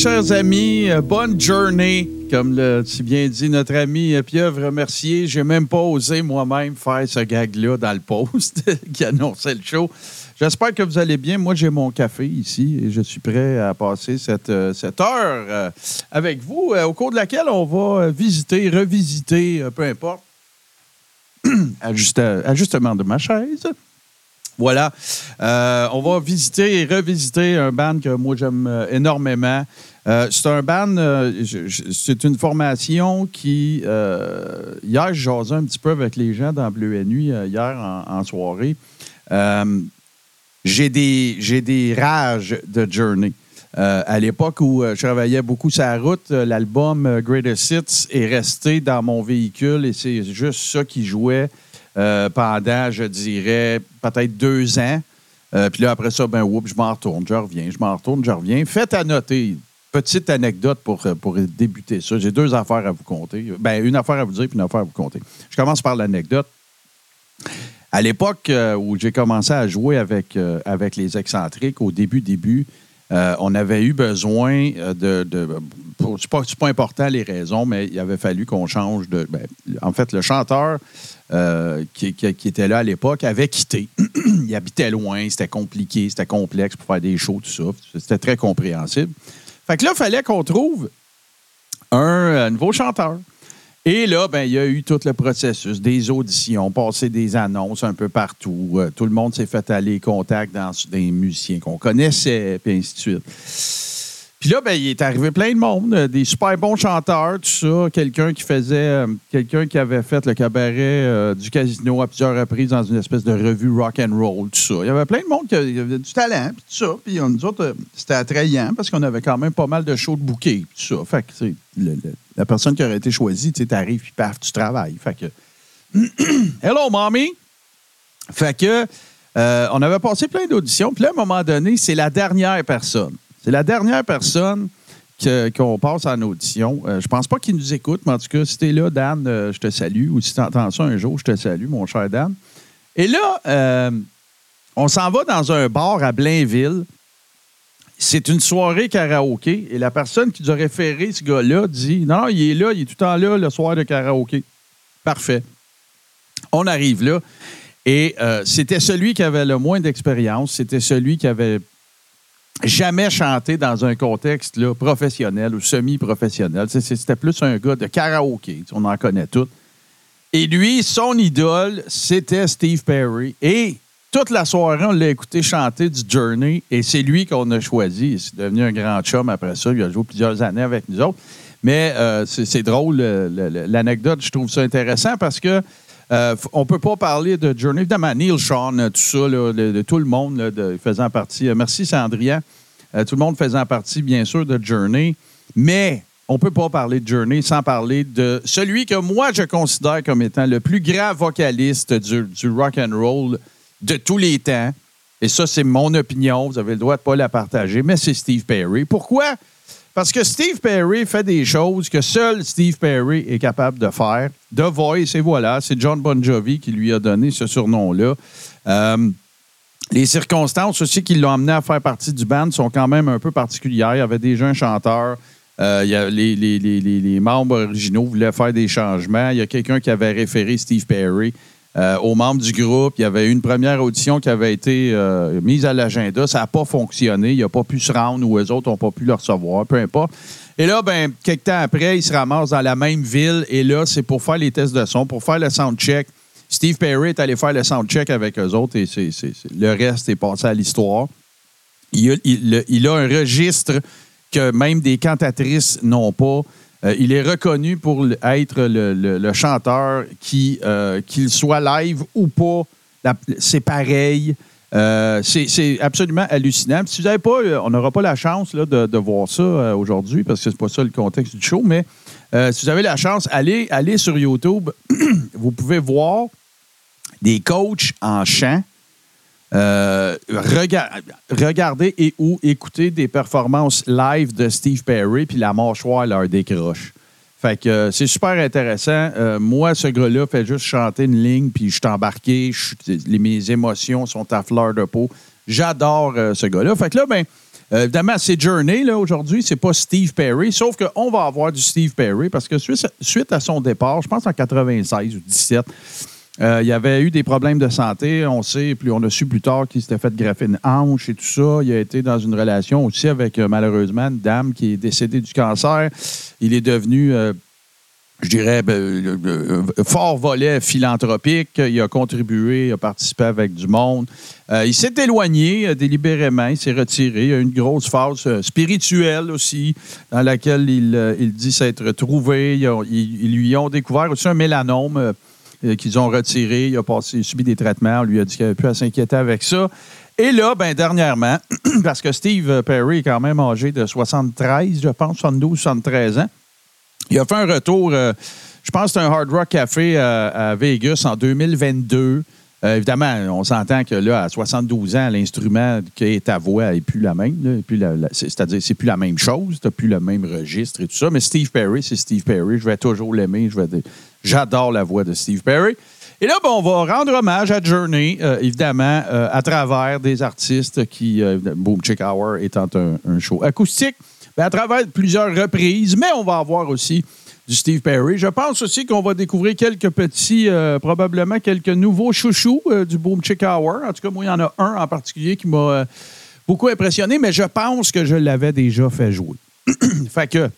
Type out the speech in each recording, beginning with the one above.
Chers amis. Euh, Bonne journée. Comme l'a si bien dit notre ami euh, Pieuvre Mercier, j'ai même pas osé moi-même faire ce gag-là dans le post qui annonçait le show. J'espère que vous allez bien. Moi, j'ai mon café ici et je suis prêt à passer cette, euh, cette heure avec vous, au cours de laquelle on va visiter, revisiter, peu importe, Ajuste- ajustement de ma chaise. Voilà. Euh, on va visiter et revisiter un band que moi j'aime euh, énormément. Euh, c'est un band, c'est une formation qui. hier, je jasais un petit peu avec les gens dans Bleu et Nuit, hier en, soirée. J'ai des, des rages de Journey. À l'époque où je travaillais beaucoup sur la route, l'album Greatest Hits est resté dans mon véhicule et c'est juste ça qui jouait pendant, je dirais, peut-être deux ans. Euh, Puis là, après ça, ben, oups, je m'en retourne, je reviens, je m'en retourne, je reviens. Faites à noter. Petite anecdote pour, euh, pour débuter ça. J'ai deux affaires à vous compter. Ben, une affaire à vous dire puis une affaire à vous compter. Je commence par l'anecdote. À l'époque euh, où j'ai commencé à jouer avec, euh, avec les excentriques, au début, début, euh, on avait eu besoin euh, de. de c'est pas, important les raisons, mais il avait fallu qu'on change de. ben, en fait, le chanteur euh, qui, était là à l'époque avait quitté. il habitait loin, c'était compliqué, c'était complexe pour faire des shows, tout ça. C'était très compréhensible. Fait que là, il fallait qu'on trouve un nouveau chanteur. Et là, ben, il y a eu tout le processus, des auditions, passer des annonces un peu partout. Euh, tout le monde s'est fait aller contact dans des musiciens qu'on connaissait, puis ainsi de suite. Puis là, ben, il est arrivé plein de monde, euh, des super bons chanteurs, tout ça. Quelqu'un qui faisait, euh, quelqu'un qui avait fait le cabaret euh, du casino à plusieurs reprises dans une espèce de revue rock and roll, tout ça. Il y avait plein de monde qui avait, du talent, puis tout ça. Puis nous autres, c'était attrayant parce qu'on avait quand même pas mal de shows de bouquets, tout ça. Fait que, le- la personne qui aurait été choisie, tu sais, t'arrives, puis paf, tu travailles. Fait que, hello, mommy! Fait que, on avait passé plein d'auditions. Puis là, à un moment donné, c'est la dernière personne. C'est la dernière personne qu'on passe en audition. Euh, je pense pas qu'il nous écoute, mais en tout cas, si t'es là, Dan, euh, je te salue. Ou si tu entends ça un jour, je te salue, mon cher Dan. Et là, euh, on s'en va dans un bar à Blainville. C'est une soirée karaoké. Et la personne qui nous a référé ce gars-là dit Non, non, il est là, il est tout le temps là le soir de karaoké. Parfait. On arrive là. Et euh, c'était celui qui avait le moins d'expérience. C'était celui qui avait jamais chanté dans un contexte professionnel ou semi-professionnel. C'était plus un gars de karaoké. On en connaît tous. Et lui, son idole, c'était Steve Perry. Et toute la soirée, on l'a écouté chanter du Journey. Et c'est lui qu'on a choisi. C'est devenu un grand chum après ça. Il a joué plusieurs années avec nous autres. Mais euh, c'est drôle, le- le- l'anecdote. Je trouve ça intéressant parce que euh, on peut pas parler de Journey. Évidemment, Neil Sean, euh, tout ça, de, tout le monde faisant partie. euh, merci, Sandrian. Tout le monde faisant partie, bien sûr, de Journey. Mais on peut pas parler de Journey sans parler de celui que moi, je considère comme étant le plus grand vocaliste du, du rock and roll de tous les temps. Et ça, c'est mon opinion. Vous avez le droit de pas la partager, mais c'est Steve Perry. Pourquoi? Parce que Steve Perry fait des choses que seul Steve Perry est capable de faire. The Voice, et voilà, c'est John Bon Jovi qui lui a donné ce surnom-là. Euh, les circonstances aussi qui l'ont amené à faire partie du band sont quand même un peu particulières. Il y avait déjà un chanteur. Euh, il y a les, membres originaux voulaient faire des changements. Il y a quelqu'un qui avait référé Steve Perry euh, aux membres du groupe. Il y avait une première audition qui avait été euh, mise à l'agenda. Ça n'a pas fonctionné. Il n'a pas pu se rendre ou eux autres n'ont pas pu le recevoir, peu importe. Et là, ben, quelques temps après, il se ramasse dans la même ville. Et là, c'est pour faire les tests de son, pour faire le soundcheck. Steve Perry est allé faire le soundcheck avec eux autres et c'est, le reste est passé à l'histoire. Il a un registre que même des cantatrices n'ont pas. Euh, il est reconnu pour être le, chanteur qui, euh, qu'il soit live ou pas, c'est pareil. Euh, c'est, absolument hallucinant. Si vous n'avez pas, on n'aura pas la chance là, de, de voir ça aujourd'hui parce que c'est pas ça le contexte du show, mais si vous avez la chance, allez, allez sur YouTube. vous pouvez voir des coachs en chant euh, rega- regardez et ou écouter des performances live de Steve Perry, puis la mâchoire leur décroche. Fait que euh, c'est super intéressant. Euh, moi, ce gars-là fait juste chanter une ligne, puis je suis embarqué. mes émotions sont à fleur de peau. J'adore ce gars-là. Fait que là, ben, évidemment, c'est Journey, là, aujourd'hui. C'est pas Steve Perry. Sauf qu'on va avoir du Steve Perry parce que suite, suite à son départ, je pense en 96 ou 17, euh, il avait eu des problèmes de santé. On sait, puis on a su plus tard qu'il s'était fait greffer une hanche et tout ça. Il a été dans une relation aussi avec, euh, malheureusement, une dame qui est décédée du cancer. Il est devenu, euh, je dirais, ben, fort volet philanthropique. Il a contribué, il a participé avec du monde. Il s'est éloigné délibérément, il s'est retiré. Il a une grosse phase spirituelle aussi, dans laquelle il, dit s'être trouvé. Ils lui ont découvert aussi un mélanome. Euh, qu'ils ont retiré. Il a passé, subi des traitements. On lui a dit qu'il n'avait plus à s'inquiéter avec ça. Et là, ben, dernièrement, parce que Steve Perry est quand même âgé de 73, je pense, 72, 73 ans, il a fait un retour, euh, je pense c'est un Hard Rock Café à, à Vegas en 2022. Euh, évidemment, on s'entend que là, à 72 ans, l'instrument qui est ta voix n'est plus la même. C'est-à-dire, c'est plus la même chose, tu plus le même registre et tout ça. Mais Steve Perry, c'est Steve Perry. Je vais toujours l'aimer. Je vais J'adore la voix de Steve Perry. Et là, ben, on va rendre hommage à Journey, euh, évidemment, euh, à travers des artistes qui. euh, Boom Chick Hour étant un, show acoustique, ben, à travers plusieurs reprises, mais on va avoir aussi du Steve Perry. Je pense aussi qu'on va découvrir quelques petits, probablement quelques nouveaux chouchous du Boom Chick Hour. En tout cas, moi, il y en a un en particulier qui m'a beaucoup impressionné, mais je pense que je l'avais déjà fait jouer. fait que.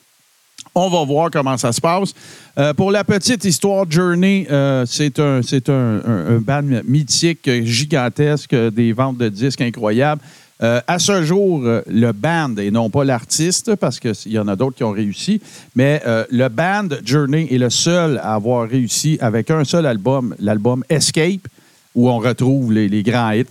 On va voir comment ça se passe. Euh, pour la petite histoire, Journey, euh, c'est un, un, band mythique, gigantesque, des ventes de disques incroyables. Euh, à ce jour, le band, et non pas l'artiste, parce qu'il y en a d'autres qui ont réussi, mais le band Journey est le seul à avoir réussi avec un seul album, l'album Escape, où on retrouve les, les grands hits,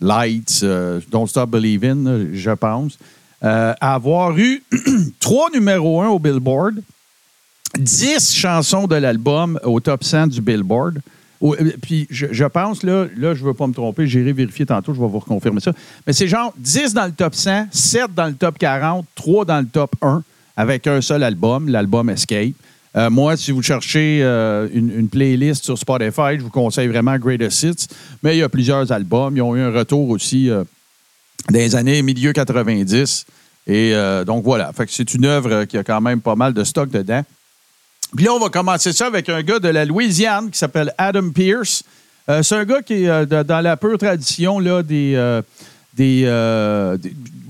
Lights, Don't Stop Believing, je pense, euh, à avoir eu trois numéros un au Billboard, 10 chansons de l'album au top 100 du Billboard. Euh, Puis je, pense, là, là je ne veux pas me tromper, j'irai vérifier tantôt, je vais vous reconfirmer ça. Mais c'est genre 10 dans le top 100, 7 dans le top 40, 3 dans le top 1, avec un seul album, l'album Escape. Euh, moi, si vous cherchez une, playlist sur Spotify, je vous conseille vraiment Greatest Hits. Mais il y a plusieurs albums. Ils ont eu un retour aussi les années milieu 90. Et euh, donc voilà. C'est une œuvre qui a quand même pas mal de stock dedans. Puis là, on va commencer ça avec un gars de la Louisiane qui s'appelle Adam Pierce. Euh, c'est un gars qui est euh, dans la pure tradition là, des. des,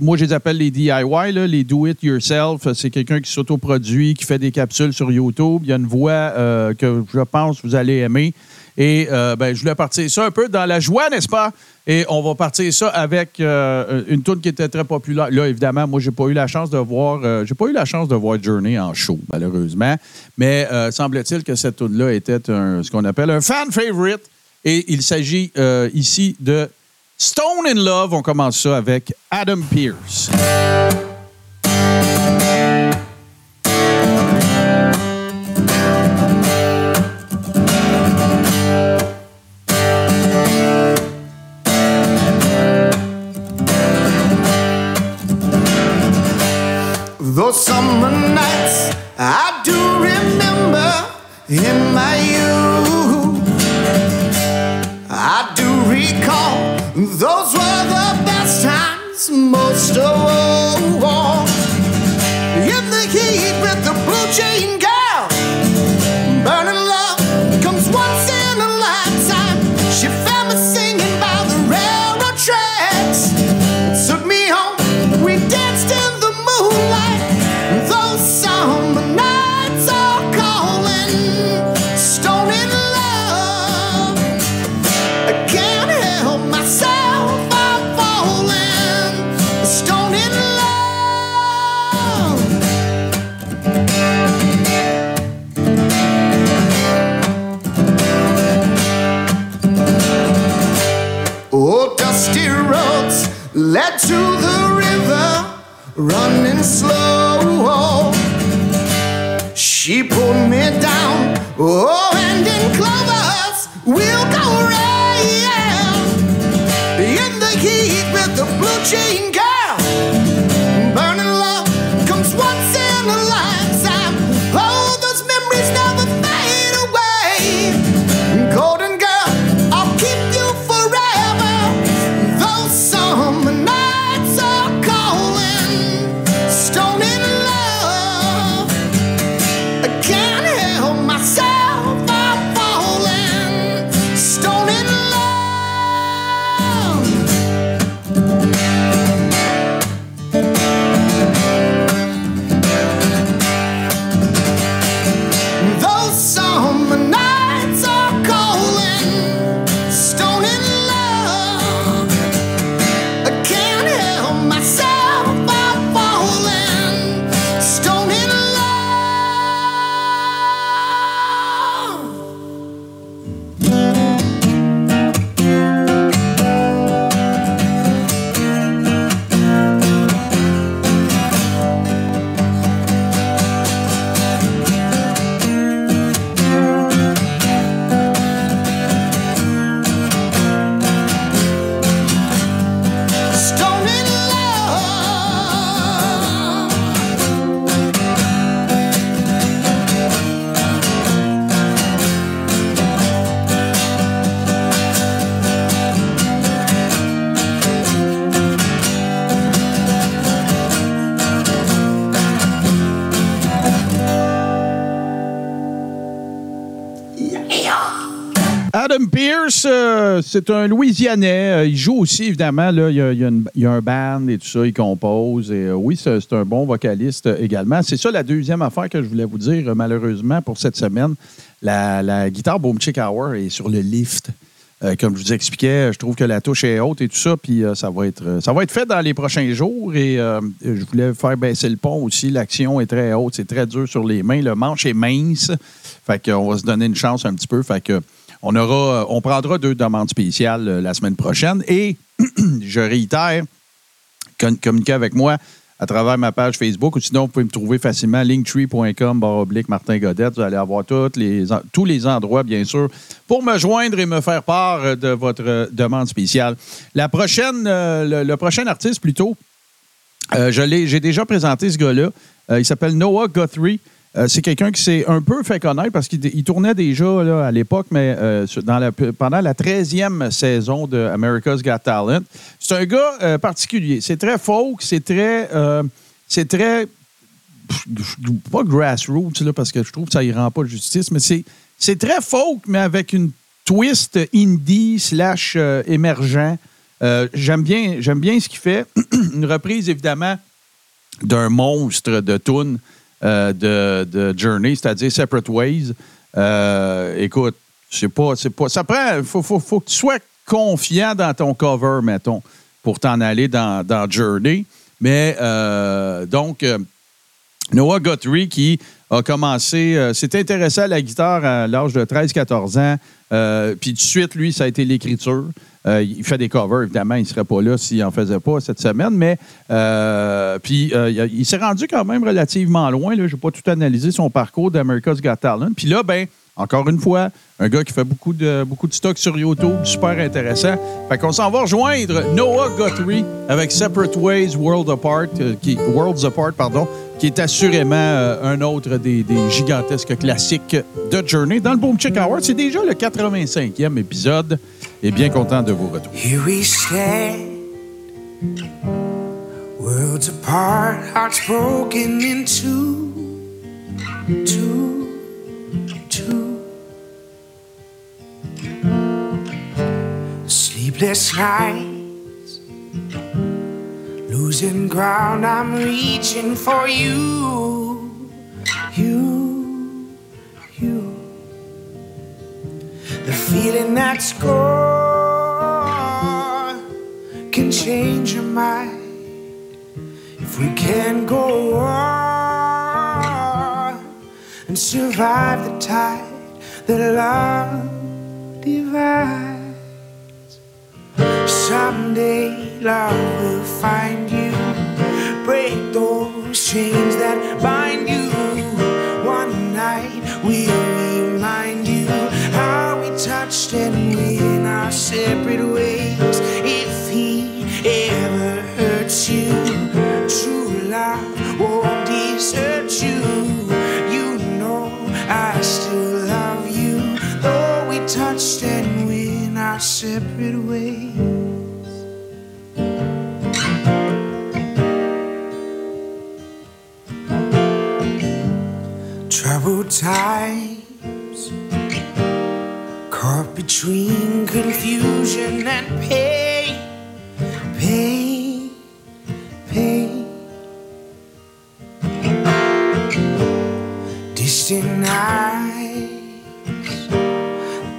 moi, je les appelle les DIY, les do it yourself. C'est quelqu'un qui s'autoproduit, qui fait des capsules sur YouTube. Il y a une voix que je pense vous allez aimer. Et euh, ben, je voulais partir ça un peu dans la joie, n'est-ce pas? Et on va partir ça avec euh, une tune qui était très populaire. Là, évidemment, moi, j'ai pas eu la chance de voir, euh, j'ai pas eu la chance de voir Journey en show, malheureusement. Mais euh, semble-t-il que cette tune-là était un- ce qu'on appelle un fan favorite. Et il s'agit ici de Stone in Love. On commence ça avec Adam Pierce. summer nights I do remember in my youth. I do recall those were the best times, most of all. Running slow. Oh. She pulled me down, oh, and in clovers we'll go round. In the heat with the blue jean girl, c'est un Louisianais. Euh, il joue aussi, évidemment. Là, il, y a, un band et tout ça. Il compose. Et, euh, oui, c'est un bon vocaliste également. C'est ça la deuxième affaire que je voulais vous dire, malheureusement, pour cette semaine. La, guitare Boom Chick Hour est sur le lift. Euh, comme je vous expliquais, je trouve que la touche est haute et tout ça, puis ça, va être, ça va être fait dans les prochains jours. Et je voulais faire baisser le pont aussi. L'action est très haute, c'est très dur sur les mains. Le manche est mince. Fait qu'on va se donner une chance un petit peu. Fait que on aura, on prendra deux demandes spéciales euh, la semaine prochaine. Et je réitère, communiquez avec moi à travers ma page Facebook ou sinon vous pouvez me trouver facilement linktree.com oblique Martin Godette. Vous allez avoir les, tous les endroits, bien sûr, pour me joindre et me faire part euh, de votre euh, demande spéciale. La prochaine, euh, le, prochain artiste plutôt, euh, j'ai déjà présenté ce gars-là. Euh, il s'appelle Noah Guthrie. Euh, c'est quelqu'un qui s'est un peu fait connaître parce qu'il il tournait déjà à l'époque, mais euh, pendant la 13e saison de America's Got Talent. C'est un gars euh, particulier. C'est très folk, c'est très. c'est très. Pas grassroots, là, parce que je trouve que ça y rend pas justice, mais c'est, très folk, mais avec une twist indie slash émergent. J'aime, bien, bien ce qu'il fait. une reprise, évidemment, d'un monstre de tune euh, de, Journey, c'est-à-dire Separate Ways. Euh, écoute, c'est pas, c'est pas. Ça prend. Faut, faut, faut que tu sois confiant dans ton cover, mettons, pour t'en aller dans, dans Journey. Mais euh, donc, Noah Guthrie qui a commencé, s'est intéressé à la guitare à l'âge de 13-14 ans. Euh, puis de suite, lui, ça a été l'écriture. Euh, il fait des covers, évidemment, il ne serait pas là s'il n'en faisait pas cette semaine, mais euh, puis il, s'est rendu quand même relativement loin. Je n'ai pas tout analysé son parcours d'America's Got Talent. Puis là, ben, encore une fois, un gars qui fait beaucoup de, beaucoup de stock sur YouTube, super intéressant. Fait qu'on s'en va rejoindre Noah Guthrie avec Separate Ways, World Apart, Worlds Apart, pardon, qui est assurément euh, un autre des, gigantesques classiques de Journey. Dans le Boom Chick Hour, c'est déjà le 85e épisode. Et bien content de vous retrouver. Here we worlds apart, hearts broken in two, two, two. Sleepless losing ground. I'm reaching for you, you, you. The feeling that's gone can change your mind if we can go on and survive the tide that love divides. Someday love will find you, break those chains times, caught between confusion and pain, pain, pain. Distant nights,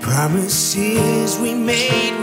promises we made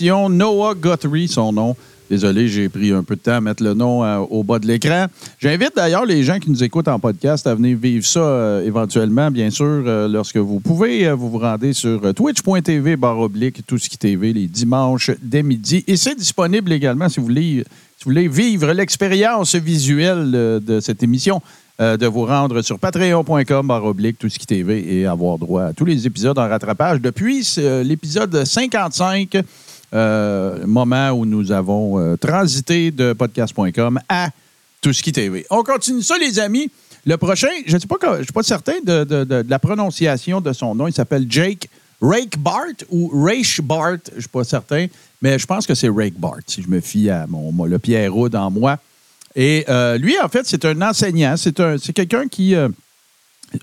Noah Guthrie, son nom. Désolé, j'ai pris un peu de temps à mettre le nom euh, au bas de l'écran. J'invite d'ailleurs les gens qui nous écoutent en podcast à venir vivre ça euh, éventuellement, bien sûr, euh, lorsque vous pouvez. Vous vous rendez sur twitch.tv barre oblique, tout ce qui TV, les dimanches dès midi. Et c'est disponible également si vous voulez, si vous voulez vivre l'expérience visuelle de cette émission de vous rendre sur patreon.com barre oblique tout ce qui TV et avoir droit à tous les épisodes en rattrapage depuis l'épisode 55, euh, moment où nous avons euh, transité de podcast.com à qui TV. On continue ça, les amis. Le prochain, je ne je suis pas certain de, de- la prononciation de son nom. Il s'appelle Jake Rake Bart ou Raish Bart. Je ne suis pas certain, mais je pense que c'est Rake Bart, si je me fie à mon, le Pierre Roud en moi. Et euh, lui, en fait, c'est un enseignant. C'est un, c'est quelqu'un qui.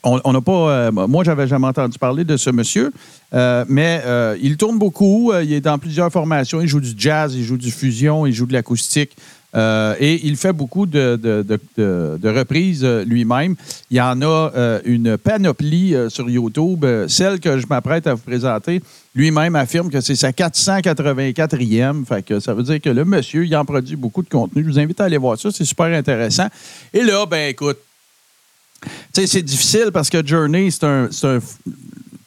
On n'a pas. euh, moi, j'avais jamais entendu parler de ce monsieur, euh, mais euh, il tourne beaucoup. il est dans plusieurs formations. Il joue du jazz, il joue du fusion, il joue de l'acoustique. et il fait beaucoup de, reprises lui-même. Il y en a une panoplie sur YouTube. Celle que je m'apprête à vous présenter, lui-même affirme que c'est sa 484e. Fait que ça veut dire que le monsieur, il en produit beaucoup de contenu. Je vous invite à aller voir ça. C'est super intéressant. Et là, ben écoute, c'est difficile parce que Journey, c'est un,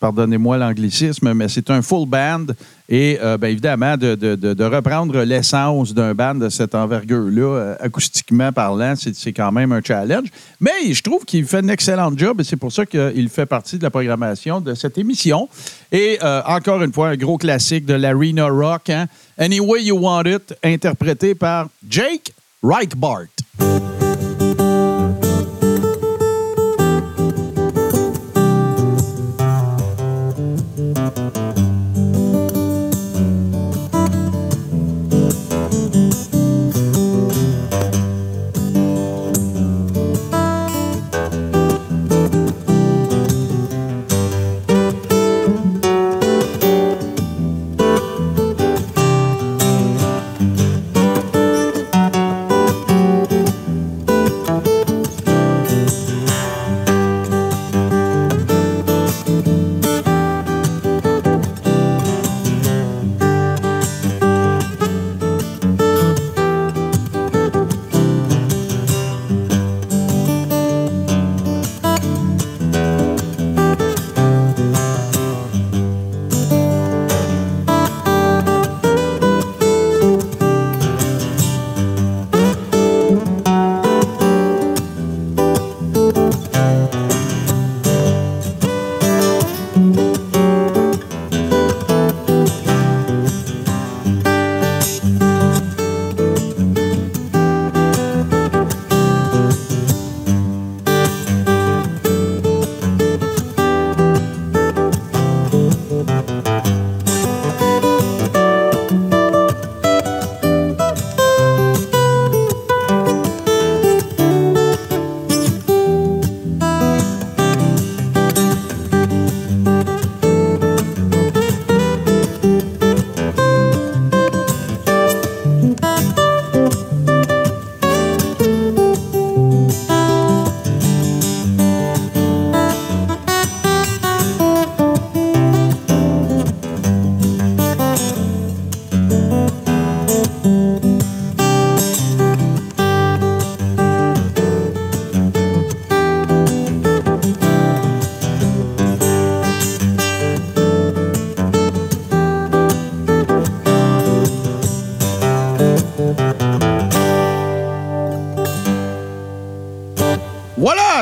pardonnez-moi l'anglicisme, mais c'est un full band. Et euh, bien évidemment, de, reprendre l'essence d'un band de cette envergure-là, euh, acoustiquement parlant, c'est, quand même un challenge. Mais je trouve qu'il fait un excellent job et c'est pour ça qu'il fait partie de la programmation de cette émission. Et euh, encore une fois, un gros classique de l'Arena Rock, hein? Any Way You Want It, interprété par Jake Reichbart.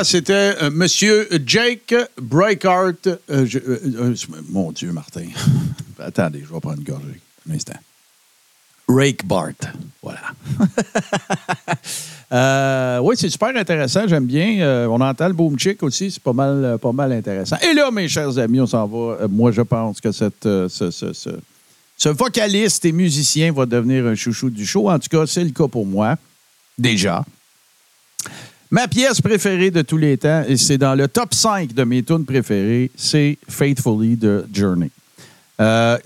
C'était euh, Monsieur Jake Breikart. Euh, euh, euh, mon Dieu, Martin. Attendez, je vais prendre une gorgée. Un instant. Rake Bart. Voilà. Oui, c'est super intéressant. J'aime bien. On entend le boom chick aussi. C'est pas mal, pas mal intéressant. Et là, mes chers amis, on s'en va. Moi, je pense que ce vocaliste et musicien va devenir un chouchou du show. En tout cas, c'est le cas pour moi. Déjà. Ma pièce préférée de tous les temps, et c'est dans le top 5 de mes tunes préférées, c'est Faithfully de Journey. Euh,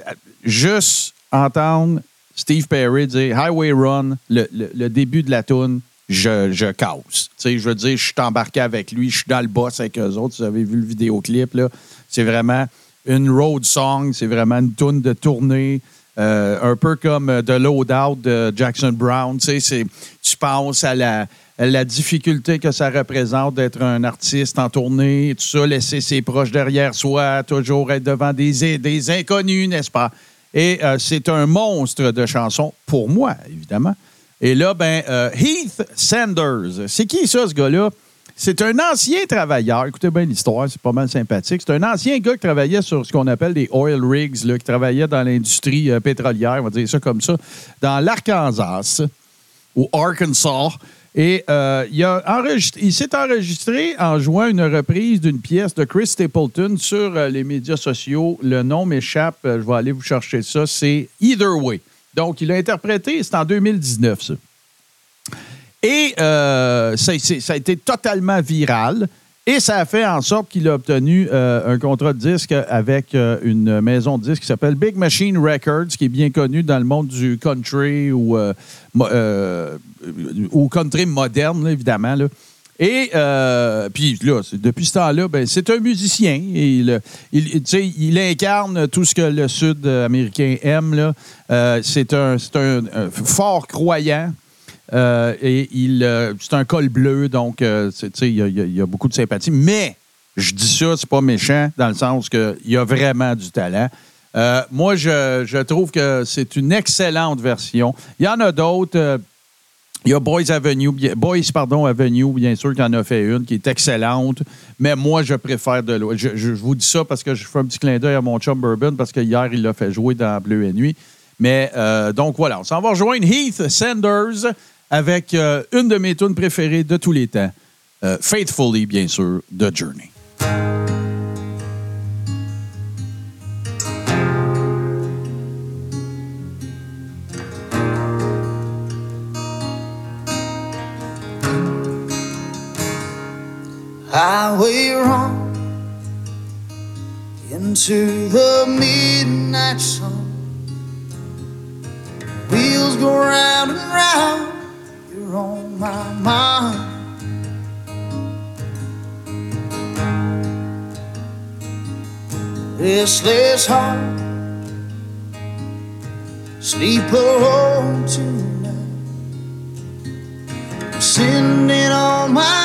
juste entendre Steve Perry dire Highway Run, le, le- début de la tune, je, je casse. Je veux dire, je suis embarqué avec lui, je suis dans le boss avec eux autres. Vous avez vu le vidéoclip, là. C'est vraiment une road song, c'est vraiment une tune de tournée. euh, un peu comme euh, The Loadout de Jackson Brown. Tu sais, tu penses à la, la difficulté que ça représente d'être un artiste en tournée, tout ça, laisser ses proches derrière soi, toujours être devant des, des inconnus, n'est-ce pas? Et euh, c'est un monstre de chanson, pour moi, évidemment. Et là, ben, euh, Heath Sanders. C'est qui ça, ce gars-là? C'est un ancien travailleur. Écoutez bien l'histoire, c'est pas mal sympathique. C'est un ancien gars qui travaillait sur ce qu'on appelle des oil rigs, là, qui travaillait dans l'industrie euh, pétrolière, on va dire ça comme ça, dans l'Arkansas ou Arkansas. Et euh, il, s'est enregistré en jouant une reprise d'une pièce de Chris Stapleton sur euh, les médias sociaux. Le nom m'échappe, euh, je vais aller vous chercher ça. C'est Either Way. Donc, il a interprété, c'est en 2019, ça. Et ça a été totalement viral. Et ça a fait en sorte qu'il a obtenu euh, un contrat de disque avec euh, une maison de disques qui s'appelle Big Machine Records, qui est bien connue dans le monde du country ou, euh, country moderne, évidemment. Et puis là, depuis ce temps-là, ben, c'est un musicien. Il, incarne tout ce que le Sud américain aime. c'est un fort croyant. Euh, et il, euh, c'est un col bleu, donc euh, il y, a- beaucoup de sympathie. Mais je dis ça, c'est pas méchant, dans le sens qu'il y a vraiment du talent. Moi, je, je trouve que c'est une excellente version. Il y en a d'autres. il y a Boys Avenue, Boys pardon, Avenue, bien sûr, qui en a fait une, qui est excellente. Mais moi, je préfère de loin. Je, vous dis ça parce que je fais un petit clin d'œil à mon chum Bourbon, parce que hier, il l'a fait jouer dans Bleu et Nuit. Mais donc voilà, on s'en va rejoindre Heath Sanders avec euh, une de mes tunes préférées de tous les temps, euh, Faithfully, bien sûr, de Journey. highway run into the midnight sun. Wheels go round and round, you're on my mind. Restless heart, sleep alone tonight. Sending all my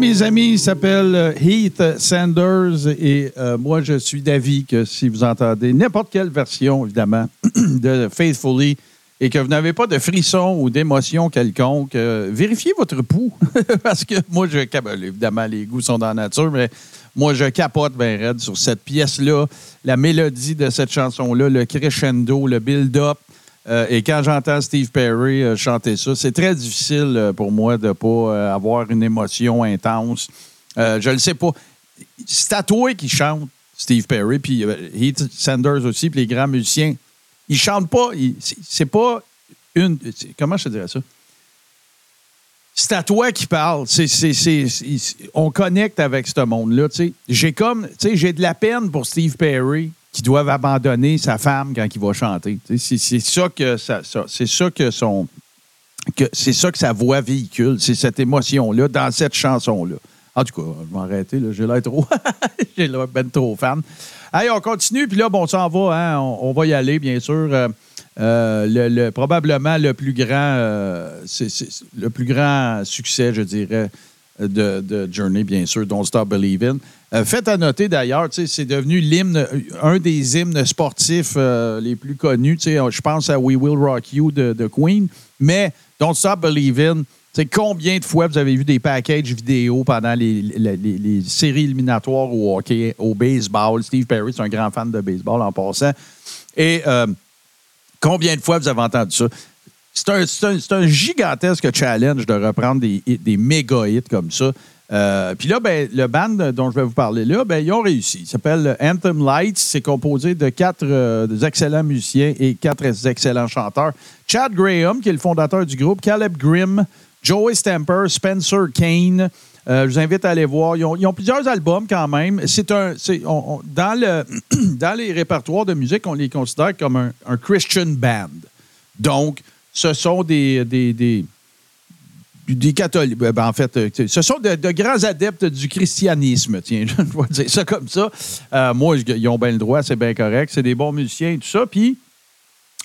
mes amis, il s'appelle euh, Heath Sanders et euh, moi, je suis d'avis que si vous entendez n'importe quelle version, évidemment, de Faithfully et que vous n'avez pas de frisson ou d'émotion quelconque, euh, vérifiez votre pouls. Parce que moi, je capote. Évidemment, les goûts sont dans la nature, mais moi, je capote bien raide sur cette pièce-là, la mélodie de cette chanson-là, le crescendo, le build-up. Euh, et quand j'entends Steve Perry euh, chanter ça, c'est très difficile euh, pour moi de ne pas avoir une émotion intense. Je le sais pas. C'est à toi qui chante, Steve Perry, puis Heath Sanders aussi, puis les grands musiciens. Ils chantent pas. c'est- pas une. Comment je te dirais ça? C'est à toi qui parle. On connecte avec ce monde-là. J'ai comme, j'ai de la peine pour Steve Perry qui doivent abandonner sa femme quand il va chanter. C'est, ça que ça, c'est ça que son, que c'est ça que sa voix véhicule. C'est cette émotion-là dans cette chanson-là. En tout cas, je vais m'arrêter. Là. J'ai l'air trop, j'ai l'air ben trop fan. Allez, on continue. Puis là, bon, on s'en va. Hein? On, va y aller, bien sûr. Euh, euh, le, le- probablement le plus grand, euh, le plus grand succès, je dirais, de, de Journey, bien sûr, Don't Stop Believing. Euh, faites à noter d'ailleurs, c'est devenu l'hymne, un des hymnes sportifs euh, les plus connus. Je pense à We Will Rock You de, Queen, mais Don't Stop Believing. combien de fois vous avez vu des packages vidéo pendant les, séries éliminatoires au hockey, au baseball? Steve Perry, c'est un grand fan de baseball en passant. Et euh, combien de fois vous avez entendu ça? C'est un, gigantesque challenge de reprendre des, des méga hits comme ça. Euh, Puis là, ben, le band dont je vais vous parler là, ben, ils ont réussi. Il s'appelle Anthem Lights. C'est composé de quatre euh, excellents musiciens et quatre excellents chanteurs. Chad Graham, qui est le fondateur du groupe, Caleb Grimm, Joey Stamper, Spencer Kane. Euh, je vous invite à aller voir. Ils ont, plusieurs albums quand même. C'est un, dans, le, dans les répertoires de musique, on les considère comme un, Christian band. Donc, ce sont des, des catholiques. Ben, en fait, euh, ce sont de, grands adeptes du christianisme. Tiens, je vais dire ça comme ça. Euh, moi, ils ont bien le droit, c'est bien correct. C'est des bons musiciens et tout ça. Puis,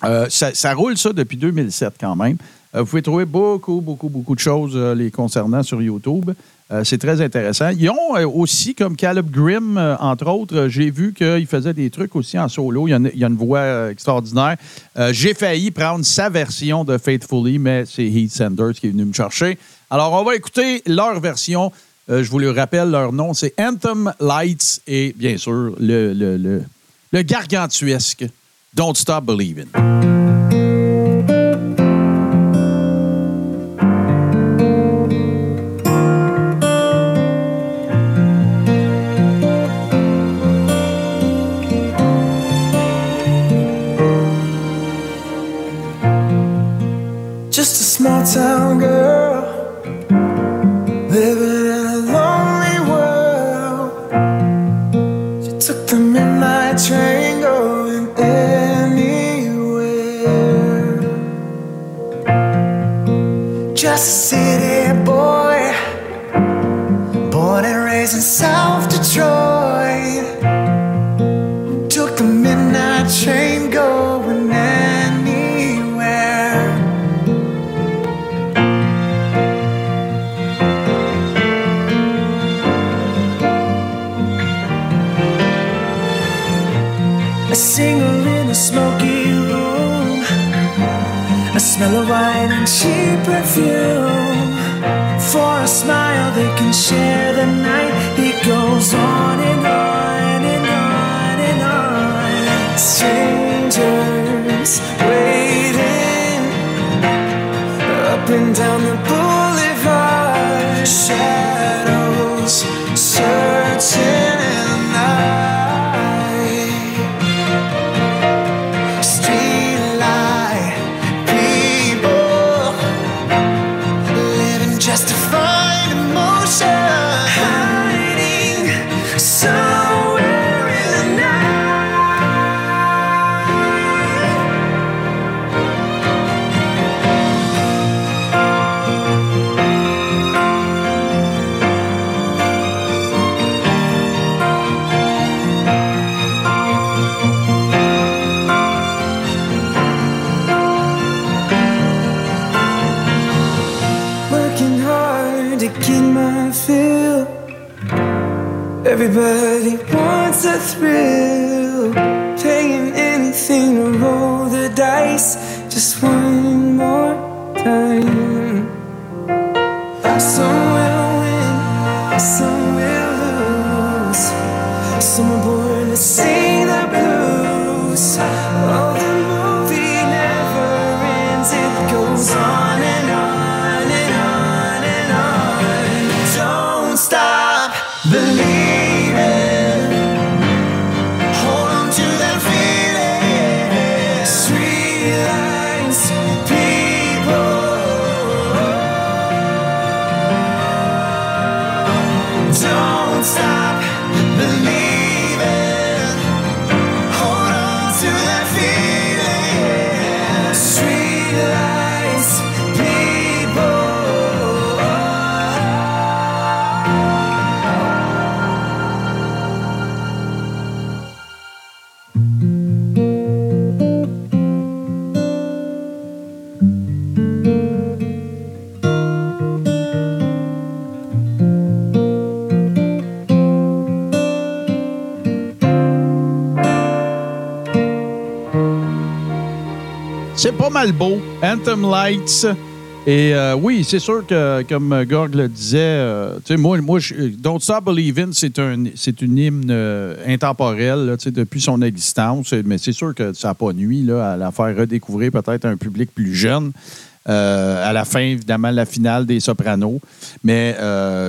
euh, ça, roule ça depuis 2007 quand même. Vous pouvez trouver beaucoup, beaucoup, beaucoup de choses les concernant sur YouTube. Euh, c'est très intéressant. Ils ont euh, aussi, comme Caleb Grimm, euh, entre autres, j'ai vu qu'il faisait des trucs aussi en solo. Il y a une, voix extraordinaire. J'ai failli prendre sa version de Faithfully, mais c'est Heath Sanders qui est venu me chercher. Alors, on va écouter leur version. Je vous le rappelle, leur nom, c'est Anthem Lights et, bien sûr, le, le, le, le gargantuesque Don't Stop Believing. Some will win, some will lose. Some are born to sing the blues. C'est pas mal beau. Anthem Lights. Et euh, oui, c'est sûr que, comme Gorg le disait, euh, moi, moi Don't Stop Believin', c'est un, c'est une hymne euh, intemporelle là, depuis son existence. Mais c'est sûr que ça n'a pas nuit là, à la faire redécouvrir peut-être un public plus jeune. Euh, à la fin, évidemment, la finale des Sopranos. Mais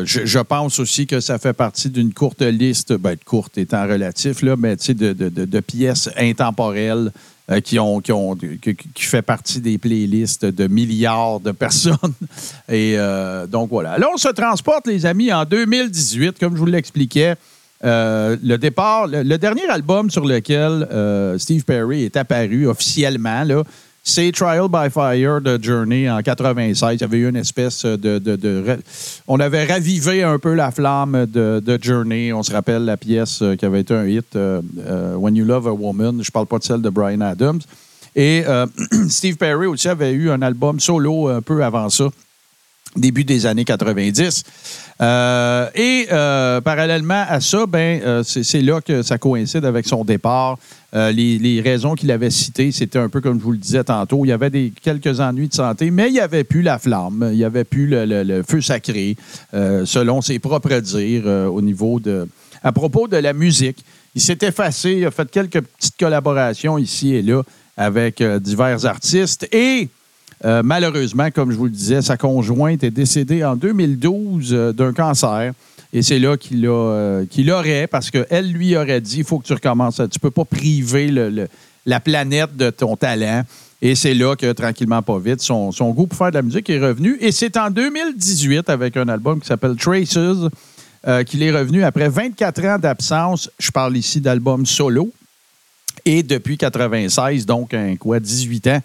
je, pense aussi que ça fait partie d'une courte liste, ben, courte étant relatif, là, mais de, de- de- de pièces intemporelles euh, qui, ont, qui, ont, qui, fait partie des playlists de milliards de personnes. Et euh, donc voilà. Là, on se transporte, les amis, en 2018, comme je vous l'expliquais. Euh, le départ, le, le dernier album sur lequel Steve Perry est apparu officiellement, là, c'est Trial by Fire de Journey en 96. Il y avait eu une espèce de, On avait ravivé un peu la flamme de, Journey. On se rappelle la pièce euh, qui avait été un hit, euh, euh, When You Love a Woman. Je parle pas de celle de Brian Adams. Et Steve Perry aussi avait eu un album solo un peu avant ça début des années 90. Euh, et parallèlement à ça, ben, c'est là que ça coïncide avec son départ. Euh, les, raisons qu'il avait citées, c'était un peu comme je vous le disais tantôt. Il y avait des, quelques ennuis de santé, mais il n'y avait plus la flamme, il n'y avait plus le, feu sacré, euh, selon ses propres dires, euh, au niveau de. À propos de la musique, il s'est effacé, il a fait quelques petites collaborations ici et là avec divers artistes et. Malheureusement, comme je vous le disais, sa conjointe est décédée en 2012 euh, d'un cancer. Et c'est là qu'il a, euh, qu'il aurait, parce qu'elle lui aurait dit, il faut que tu recommences. Tu peux pas priver le- la planète de ton talent. Et c'est là que, tranquillement, pas vite, son, son goût pour faire de la musique est revenu. Et c'est en 2018, avec un album qui s'appelle Traces, euh, qu'il est revenu après 24 ans d'absence. Je parle ici d'album solo. Et depuis 96, donc, un, quoi, 18 ans.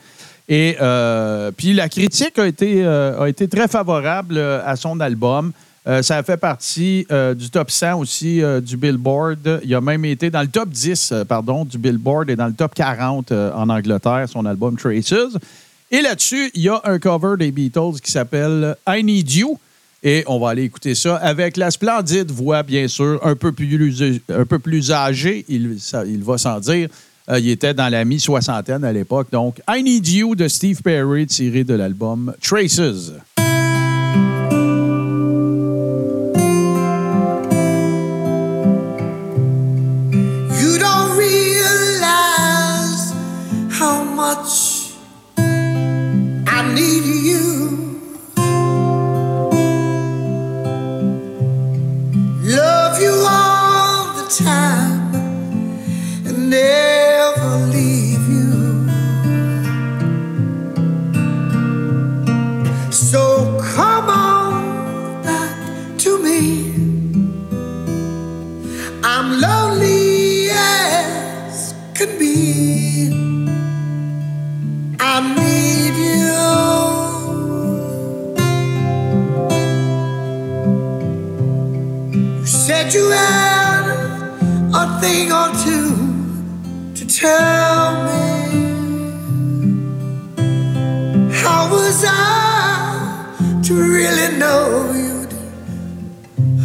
Et euh, puis la critique a été, a été très favorable à son album. Euh, ça a fait partie euh, du top 100 aussi euh, du Billboard. Il a même été dans le top 10 euh, pardon, du Billboard et dans le top 40 euh, en Angleterre, son album Traces. Et là-dessus, il y a un cover des Beatles qui s'appelle I Need You. Et on va aller écouter ça avec la splendide voix, bien sûr, un peu plus, un peu plus âgée, il, il va sans dire. Il était dans la mi-soixantaine à l'époque. Donc, I Need You de Steve Perry, tiré de l'album Traces. Much I need you. Love you all the time and never leave you. So come on back to me. I'm lonely as can be. Said you had a thing or two to tell me. How was I to really know you'd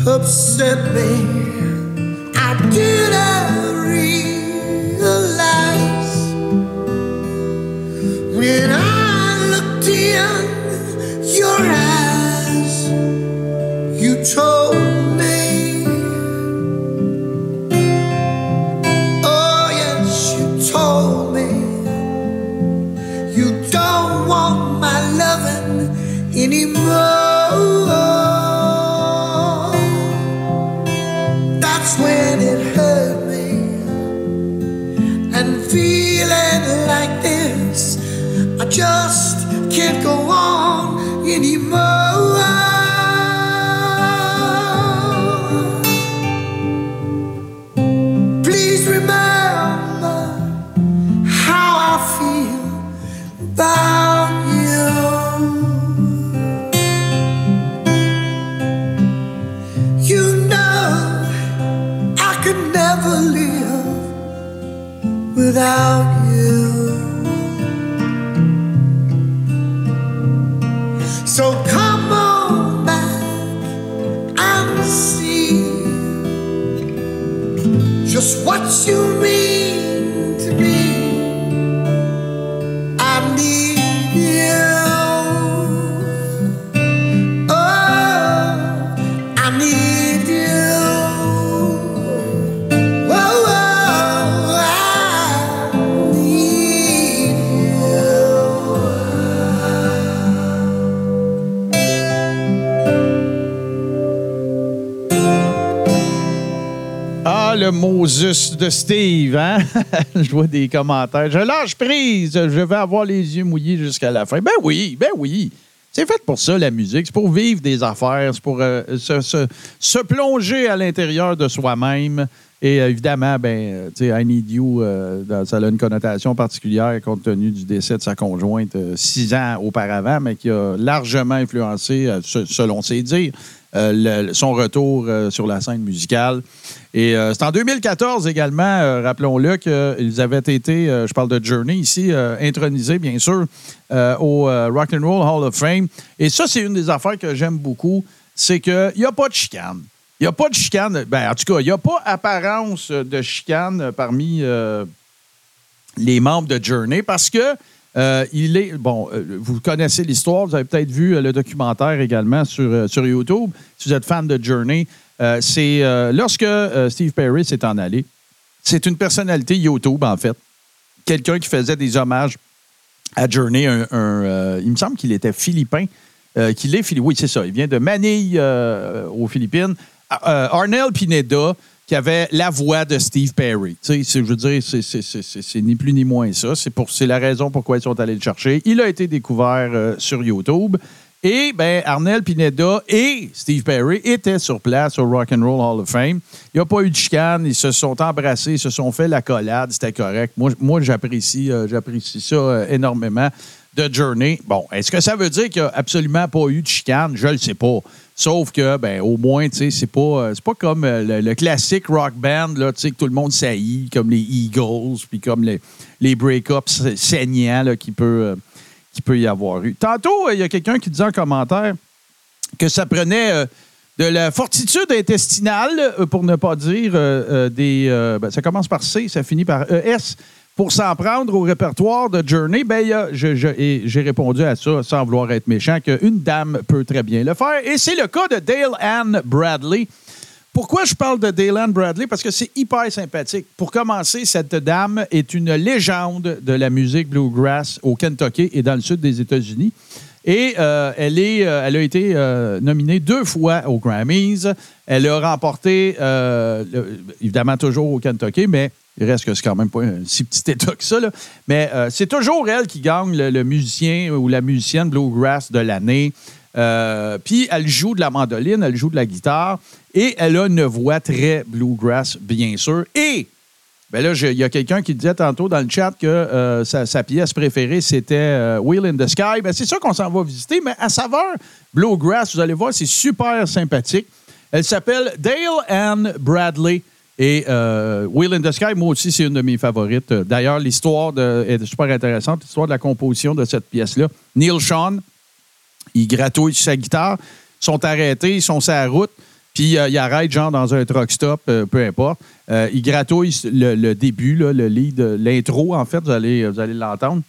upset me? I didn't anymore. Please remember how I feel about you. You know I could never live without le Moses de Steve, hein? je vois des commentaires. Je lâche prise. Je vais avoir les yeux mouillés jusqu'à la fin. Ben oui, ben oui. C'est fait pour ça, la musique. C'est pour vivre des affaires. C'est pour euh, se, se- plonger à l'intérieur de soi-même. Et euh, évidemment, ben, euh, tu sais, I Need You, ça a une connotation particulière compte tenu du décès de sa conjointe six ans auparavant, mais qui a largement influencé, se- selon ses dires, le- son retour euh, sur la scène musicale. Et euh, c'est en 2014 également, euh, rappelons-le, qu'ils avaient été, euh, je parle de Journey ici, euh, intronisés, bien sûr, euh, au euh, Rock and Roll Hall of Fame. Et ça, c'est une des affaires que j'aime beaucoup, c'est qu'il n'y a pas de chicane. Il n'y a pas de chicane. Ben, en tout cas, il n'y a pas apparence de chicane parmi euh, les membres de Journey parce que euh, il est. Bon, euh, vous connaissez l'histoire, vous avez peut-être vu euh, le documentaire également sur, sur YouTube. Si vous êtes fan de Journey, c'est lorsque Steve Perry s'est en allé, c'est une personnalité YouTube, en fait. Quelqu'un qui faisait des hommages à Journey. Un, il me semble qu'il était philippin. qu'il est. Oui, c'est ça. Il vient de Manille, aux Philippines. Euh, Arnel Pineda, qui avait la voix de Steve Perry. Tu sais, je veux dire, c'est- ni plus ni moins ça. C'est la raison pourquoi ils sont allés le chercher. Il a été découvert euh, sur YouTube. Et ben, Arnel Pineda et Steve Perry étaient sur place au Rock and Roll Hall of Fame. Il n'y a pas eu de chicane. Ils se sont embrassés, ils se sont fait la collade. C'était correct. Moi, moi j'apprécie euh, j'apprécie ça euh, énormément de Journey. Bon, est-ce que ça veut dire qu'il n'y a absolument pas eu de chicane? Je le sais pas. Sauf que, ben, au moins, tu sais, c'est pas, euh, pas comme euh, le, classique rock band, là, tu sais, que tout le monde saillit, comme les Eagles, puis comme les, les break-ups saignants, là, qui peut, euh, qui peut y avoir eu. Tantôt, il y a quelqu'un qui disait en commentaire que ça prenait de la fortitude intestinale, pour ne pas dire des. ben, ça commence par C, ça finit par ES. Pour s'en prendre au répertoire de Journey, ben, y j'ai répondu à ça sans vouloir être méchant, qu'une dame peut très bien le faire. Et c'est le cas de Dale Ann Bradley. Pourquoi je parle de Dale Ann Bradley? Parce que c'est hyper sympathique. Pour commencer, cette dame est une légende de la musique bluegrass au Kentucky et dans le sud des États-Unis. Et euh, elle, est, euh, elle a été euh, nominée deux fois aux Grammys. Elle a remporté, évidemment toujours au Kentucky, mais il reste que c'est quand même pas un si petit état que ça. là. Mais euh, c'est toujours elle qui gagne le, musicien ou la musicienne bluegrass de l'année. Euh, Puis elle joue de la mandoline, elle joue de la guitare et elle a une voix très bluegrass, bien sûr. Et ben là, il y a quelqu'un qui disait tantôt dans le chat que euh, sa, pièce préférée, c'était Wheel in the Sky. Ben, c'est ça qu'on s'en va visiter, mais à saveur Bluegrass, vous allez voir, c'est super sympathique. Elle s'appelle Dale Ann Bradley. Et euh, Wheel in the Sky, moi aussi, c'est une de mes favorites. D'ailleurs, l'histoire est super intéressante, l'histoire de la composition de cette pièce-là. Neil Sean, il gratouille sa guitare, sont arrêtés, ils sont sur la route. Puis euh, il arrête, genre, dans un truck stop, euh, peu importe. Euh, il gratouille le, début, le lead, l'intro, en fait, vous allez, vous allez l'entendre.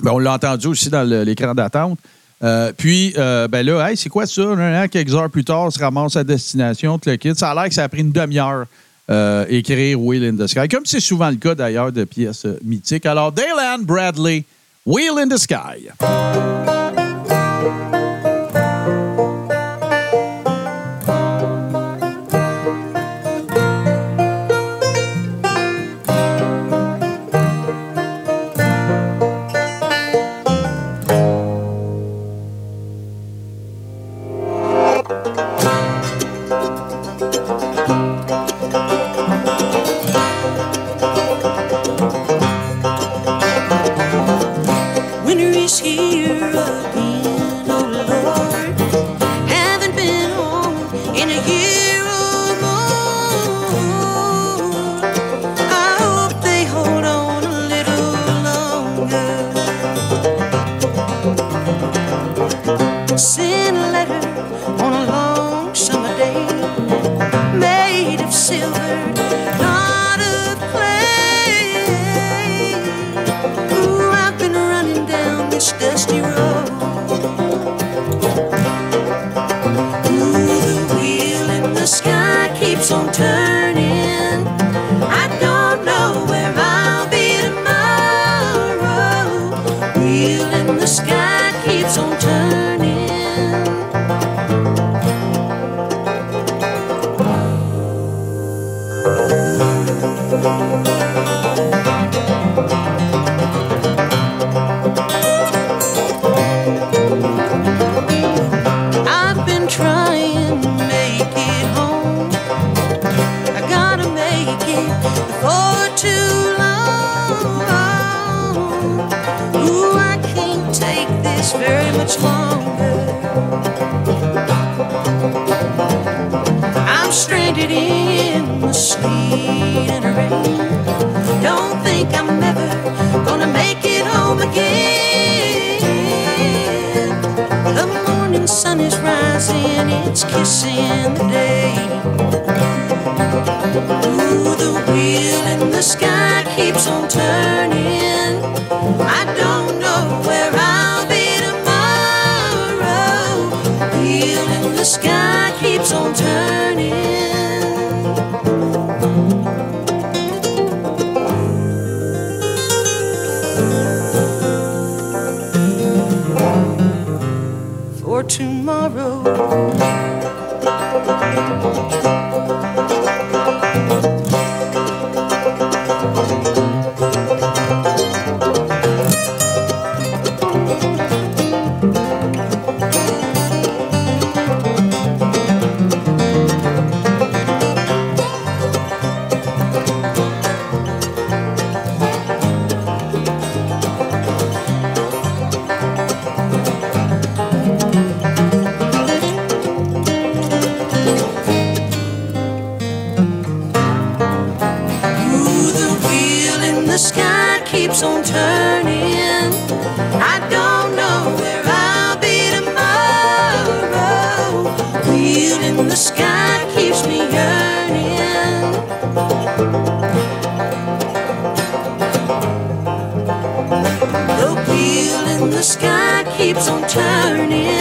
Ben, on l'a entendu aussi dans l'écran d'attente. Puis, ben là, hey, c'est quoi ça? Un an, quelques heures plus tard, on se ramasse à destination, tout le kit. Ça a l'air que ça a pris une demi-heure euh, écrire Wheel in the Sky, comme c'est souvent le cas d'ailleurs de pièces euh, mythiques. Alors, Daylan Bradley, Wheel in the Sky. Wheel in the sky keeps me yearning. The wheel in the sky keeps on turning.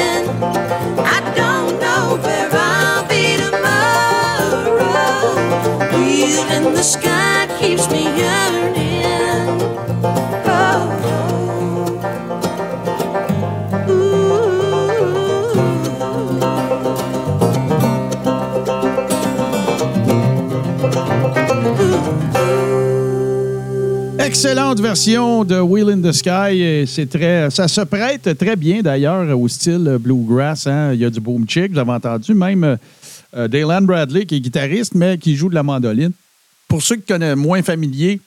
Excellente version de Wheel in the Sky. C'est très, ça se prête très bien d'ailleurs au style bluegrass. hein. Il y a du boom chick, vous avez entendu. Même euh, Daylan Bradley, qui est guitariste, mais qui joue de la mandoline. Pour ceux qui connaissent moins familier,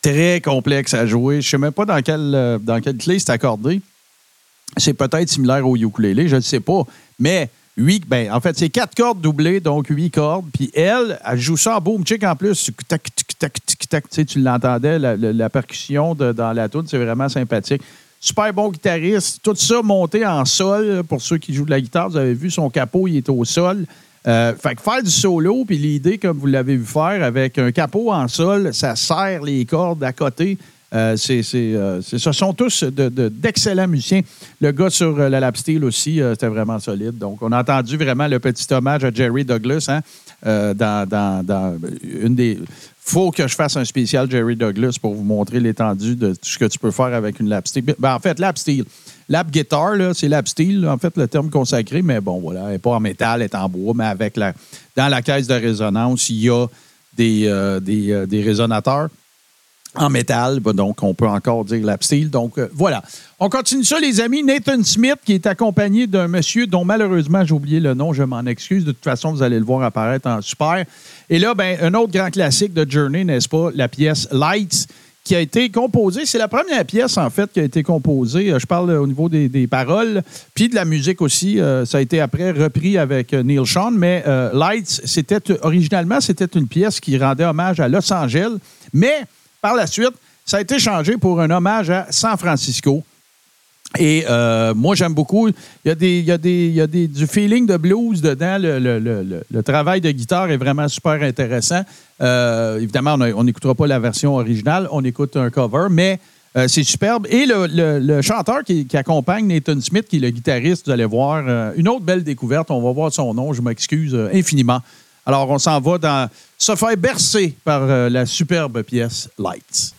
très complexe à jouer. Je ne sais même pas dans quelle, euh, dans clé c'est accordé. C'est peut-être similaire au ukulélé, je ne sais pas. Mais huit, ben, en fait, c'est quatre cordes doublées, donc huit cordes. Puis elle, elle joue ça en boom chick en plus. Tu sais, tu l'entendais, la, la- percussion dans la tune, c'est vraiment sympathique. Super bon guitariste. Tout ça monté en sol. Pour ceux qui jouent de la guitare, vous avez vu son capot, il est au sol. Euh, fait que faire du solo, puis l'idée, comme vous l'avez vu faire, avec un capot en sol, ça serre les cordes à côté. Euh, euh, ce sont tous de- de- d'excellents musiciens. Le gars sur euh, la lap steel aussi, c'était vraiment solide. Donc, on a entendu vraiment le petit hommage à Jerry Douglas hein, dans, une des. faut que je fasse un spécial Jerry Douglas pour vous montrer l'étendue de ce que tu peux faire avec une lap steel. Ben, en fait, lap steel. Lap guitar, c'est lap steel, en fait, le terme consacré, mais bon, voilà, elle n'est pas en métal, elle est en bois, mais avec la. Dans la caisse de résonance, il y a des, des, des résonateurs en métal. Ben, Donc, on peut encore dire lap steel. Donc, euh, voilà. On continue ça, les amis. Nathan Smith, qui est accompagné d'un monsieur dont malheureusement j'ai oublié le nom, je m'en excuse. De toute façon, vous allez le voir apparaître en super. Et là, ben, un autre grand classique de Journey, n'est-ce pas? La pièce Lights, qui a été composée. C'est la première pièce, en fait, qui a été composée. Euh, Je parle euh, au niveau des, paroles, puis de la musique aussi. Ça a été après repris avec Neil Sean, mais Lights, c'était originalement, c'était une pièce qui rendait hommage à Los Angeles, mais par la suite, ça a été changé pour un hommage à San Francisco. Et euh, moi, j'aime beaucoup. Il y a, des, il y a, des, il du feeling de blues dedans. Le, travail de guitare est vraiment super intéressant. Euh, évidemment, on n'écoutera pas la version originale, on écoute un cover, mais euh, c'est superbe. Et le, chanteur qui, qui accompagne Nathan Smith, qui est le guitariste, vous allez voir, une autre belle découverte. On va voir son nom, je m'excuse infiniment. Alors, on s'en va dans se faire bercer par euh, la superbe pièce Lights.